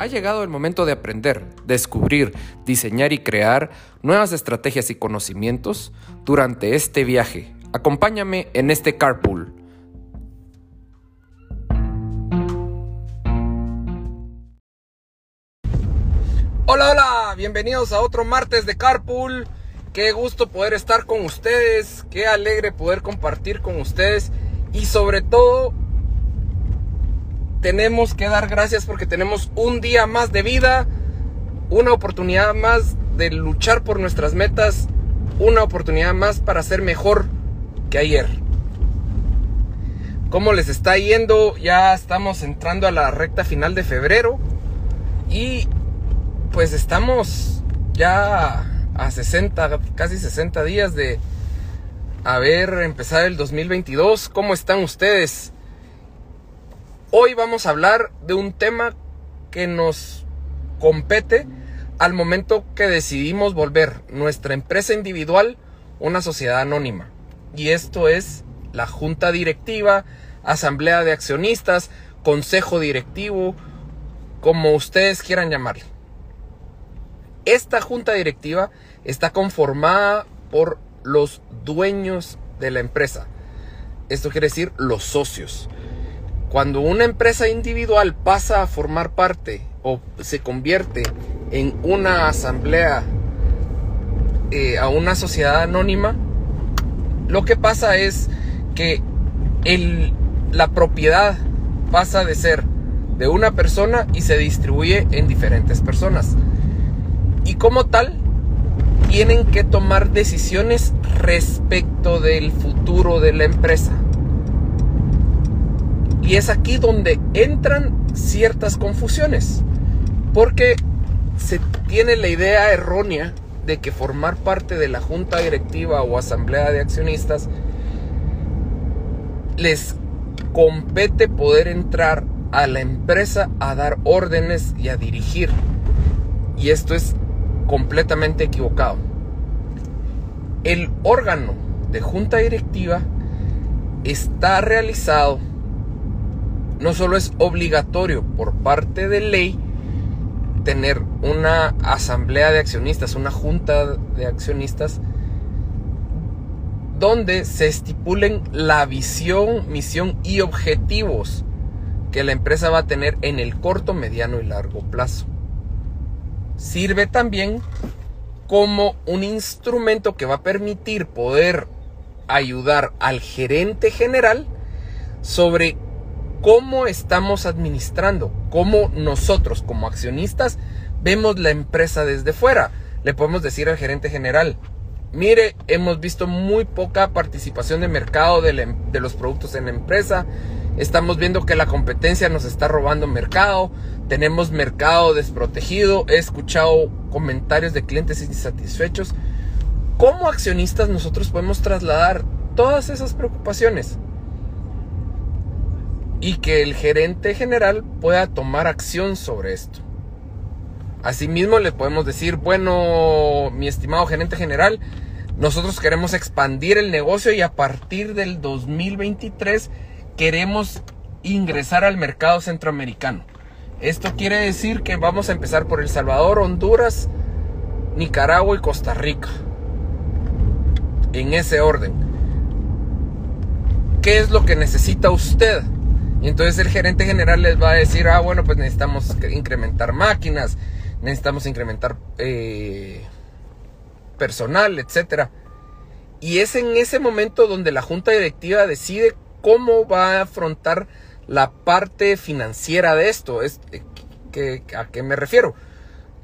Ha llegado el momento de aprender, descubrir, diseñar y crear nuevas estrategias y conocimientos durante este viaje. Acompáñame en este carpool. Hola, hola, bienvenidos a otro martes de carpool. Qué gusto poder estar con ustedes, qué alegre poder compartir con ustedes y sobre todo tenemos que dar gracias porque tenemos un día más de vida, una oportunidad más de luchar por nuestras metas, una oportunidad más para ser mejor que ayer. ¿Cómo les está yendo? Ya estamos entrando a la recta final de febrero y pues estamos ya a 60, casi 60 días de haber empezado el 2022. ¿Cómo están ustedes? Hoy vamos a hablar de un tema que nos compete al momento que decidimos volver nuestra empresa individual una sociedad anónima. Y esto es la junta directiva, asamblea de accionistas, consejo directivo, como ustedes quieran llamarle. Esta junta directiva está conformada por los dueños de la empresa. Esto quiere decir los socios. Cuando una empresa individual pasa a formar parte o se convierte en una asamblea, eh, a una sociedad anónima, lo que pasa es que la propiedad pasa de ser de una persona y se distribuye en diferentes personas. Y como tal, tienen que tomar decisiones respecto del futuro de la empresa. Y es aquí donde entran ciertas confusiones. Porque se tiene la idea errónea de que formar parte de la junta directiva o asamblea de accionistas les compete poder entrar a la empresa a dar órdenes y a dirigir. Y esto es completamente equivocado. El órgano de junta directiva está realizado no solo es obligatorio por parte de ley tener una asamblea de accionistas, una junta de accionistas, donde se estipulen la visión, misión y objetivos que la empresa va a tener en el corto, mediano y largo plazo. Sirve también como un instrumento que va a permitir poder ayudar al gerente general sobre cómo estamos administrando, cómo nosotros como accionistas vemos la empresa desde fuera. Le podemos decir al gerente general, mire, hemos visto muy poca participación de mercado de, em, los productos en la empresa, estamos viendo que la competencia nos está robando mercado, tenemos mercado desprotegido, he escuchado comentarios de clientes insatisfechos. ¿Cómo accionistas nosotros podemos trasladar todas esas preocupaciones? Y que el gerente general pueda tomar acción sobre esto. Asimismo le podemos decir, bueno, mi estimado gerente general, nosotros queremos expandir el negocio y a partir del 2023 queremos ingresar al mercado centroamericano. Esto quiere decir que vamos a empezar por El Salvador, Honduras, Nicaragua y Costa Rica. En ese orden. ¿Qué es lo que necesita usted? Y entonces el gerente general les va a decir, ah, bueno, pues necesitamos incrementar máquinas, necesitamos incrementar eh, personal, etc. Y es en ese momento donde la junta directiva decide cómo va a afrontar la parte financiera de esto. Es, eh, ¿A qué me refiero?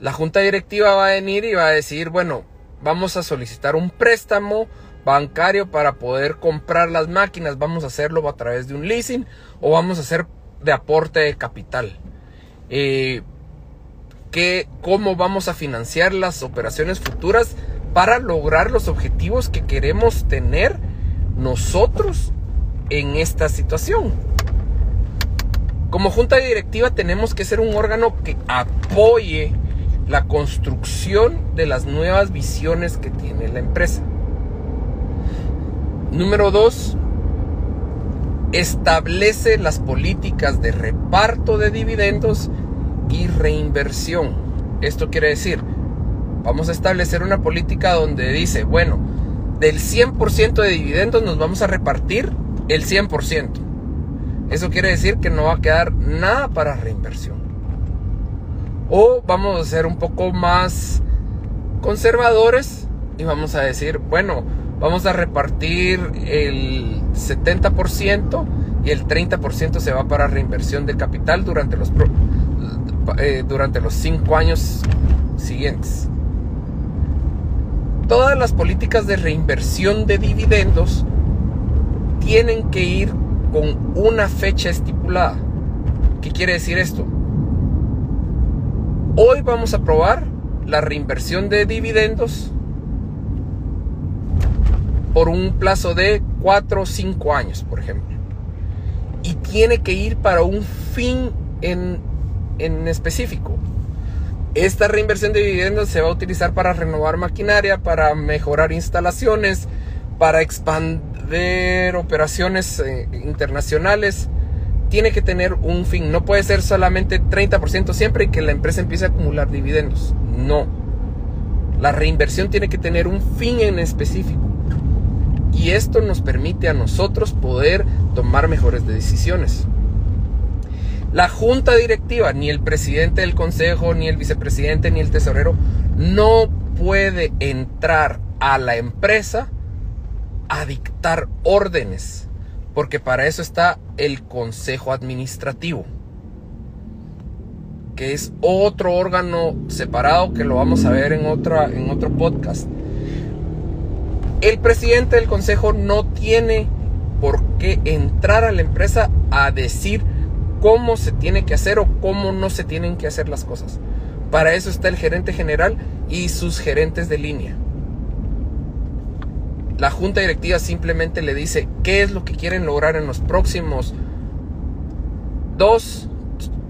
La junta directiva va a venir y va a decir, bueno, vamos a solicitar un préstamo bancario para poder comprar las máquinas. Vamos a hacerlo a través de un leasing o vamos a hacer de aporte de capital. Eh, ¿Cómo vamos a financiar las operaciones futuras para lograr los objetivos que queremos tener nosotros en esta situación? Como junta directiva tenemos que ser un órgano que apoye la construcción de las nuevas visiones que tiene la empresa. Número dos, establece las políticas de reparto de dividendos y reinversión. Esto quiere decir, vamos a establecer una política donde dice, bueno, del 100% de dividendos nos vamos a repartir el 100%. Eso quiere decir que no va a quedar nada para reinversión. O vamos a ser un poco más conservadores y vamos a decir, bueno, vamos a repartir el 70% y el 30% se va para reinversión de capital durante los, eh, durante los 5 años siguientes. Todas las políticas de reinversión de dividendos tienen que ir con una fecha estipulada. ¿Qué quiere decir esto? Hoy vamos a probar la reinversión de dividendos por un plazo de 4 o 5 años, por ejemplo. Y tiene que ir para un fin en, en específico. Esta reinversión de dividendos se va a utilizar para renovar maquinaria, para mejorar instalaciones, para expandir operaciones eh, internacionales. Tiene que tener un fin. No puede ser solamente 30% siempre y que la empresa empiece a acumular dividendos. No. La reinversión tiene que tener un fin en específico. Y esto nos permite a nosotros poder tomar mejores decisiones. La junta directiva, ni el presidente del consejo, ni el vicepresidente, ni el tesorero, no puede entrar a la empresa a dictar órdenes, porque para eso está el consejo administrativo, que es otro órgano separado que lo vamos a ver en, otra, en otro podcast. El presidente del consejo no tiene por qué entrar a la empresa a decir cómo se tiene que hacer o cómo no se tienen que hacer las cosas. Para eso está el gerente general y sus gerentes de línea. La junta directiva simplemente le dice qué es lo que quieren lograr en los próximos dos,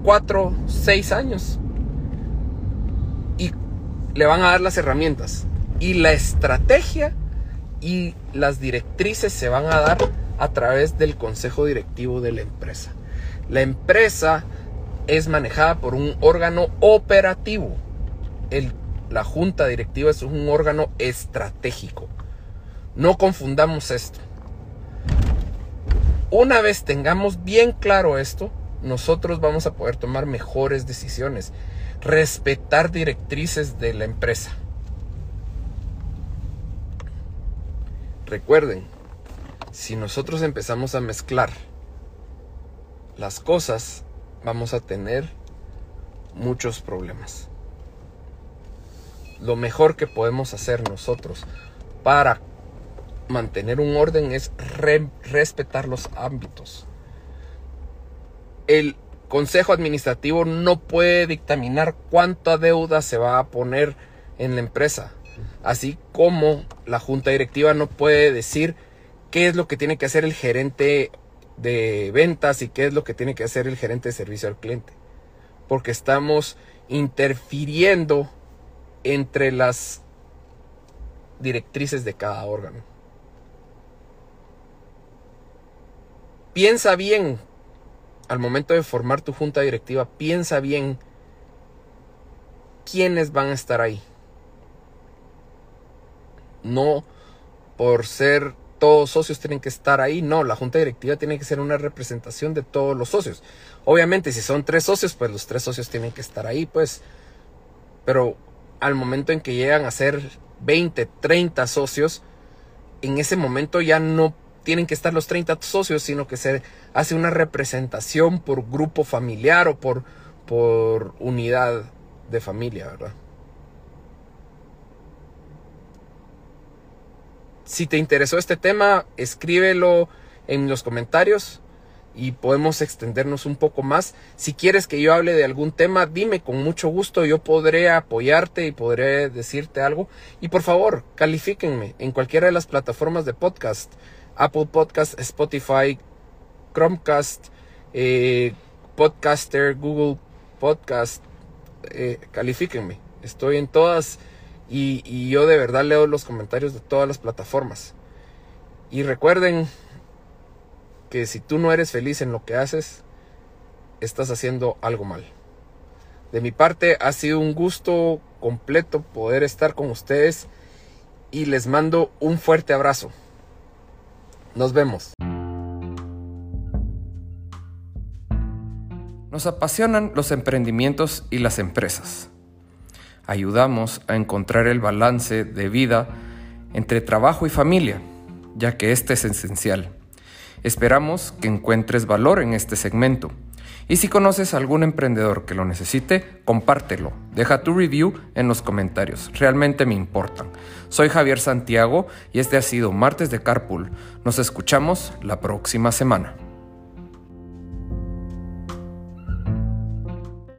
cuatro, seis años. Y le van a dar las herramientas. Y la estrategia y las directrices se van a dar a través del consejo directivo de la empresa. La empresa es manejada por un órgano operativo. la junta directiva es un órgano estratégico. No confundamos esto. Una vez tengamos bien claro esto, nosotros vamos a poder tomar mejores decisiones, respetar directrices de la empresa. Recuerden, si nosotros empezamos a mezclar las cosas, vamos a tener muchos problemas. Lo mejor que podemos hacer nosotros para mantener un orden es respetar los ámbitos. El consejo administrativo no puede dictaminar cuánta deuda se va a poner en la empresa así como la junta directiva no puede decir qué es lo que tiene que hacer el gerente de ventas y qué es lo que tiene que hacer el gerente de servicio al cliente. Porque estamos interfiriendo entre las directrices de cada órgano. Piensa bien al momento de formar tu junta directiva, piensa bien quiénes van a estar ahí no por ser todos socios tienen que estar ahí, no, la junta directiva tiene que ser una representación de todos los socios. Obviamente, si son tres socios, pues los tres socios tienen que estar ahí, pues, pero al momento en que llegan a ser 20, 30 socios, en ese momento ya no tienen que estar los 30 socios, sino que se hace una representación por grupo familiar o por, por unidad de familia, ¿verdad? Si te interesó este tema, escríbelo en los comentarios y podemos extendernos un poco más. Si quieres que yo hable de algún tema, dime con mucho gusto, yo podré apoyarte y podré decirte algo. Y por favor, califíquenme en cualquiera de las plataformas de podcast, Apple Podcast, Spotify, Chromecast, eh, Podcaster, Google Podcast, eh, califíquenme. Estoy en todas y, yo de verdad leo los comentarios de todas las plataformas. Y recuerden que si tú no eres feliz en lo que haces, estás haciendo algo mal. De mi parte ha sido un gusto completo poder estar con ustedes y les mando un fuerte abrazo. Nos vemos. Nos apasionan los emprendimientos y las empresas. Ayudamos a encontrar el balance de vida entre trabajo y familia, ya que este es esencial. Esperamos que encuentres valor en este segmento. Y si conoces a algún emprendedor que lo necesite, compártelo. Deja tu review en los comentarios. Realmente me importan. Soy Javier Santiago y este ha sido Martes de Carpool. Nos escuchamos la próxima semana.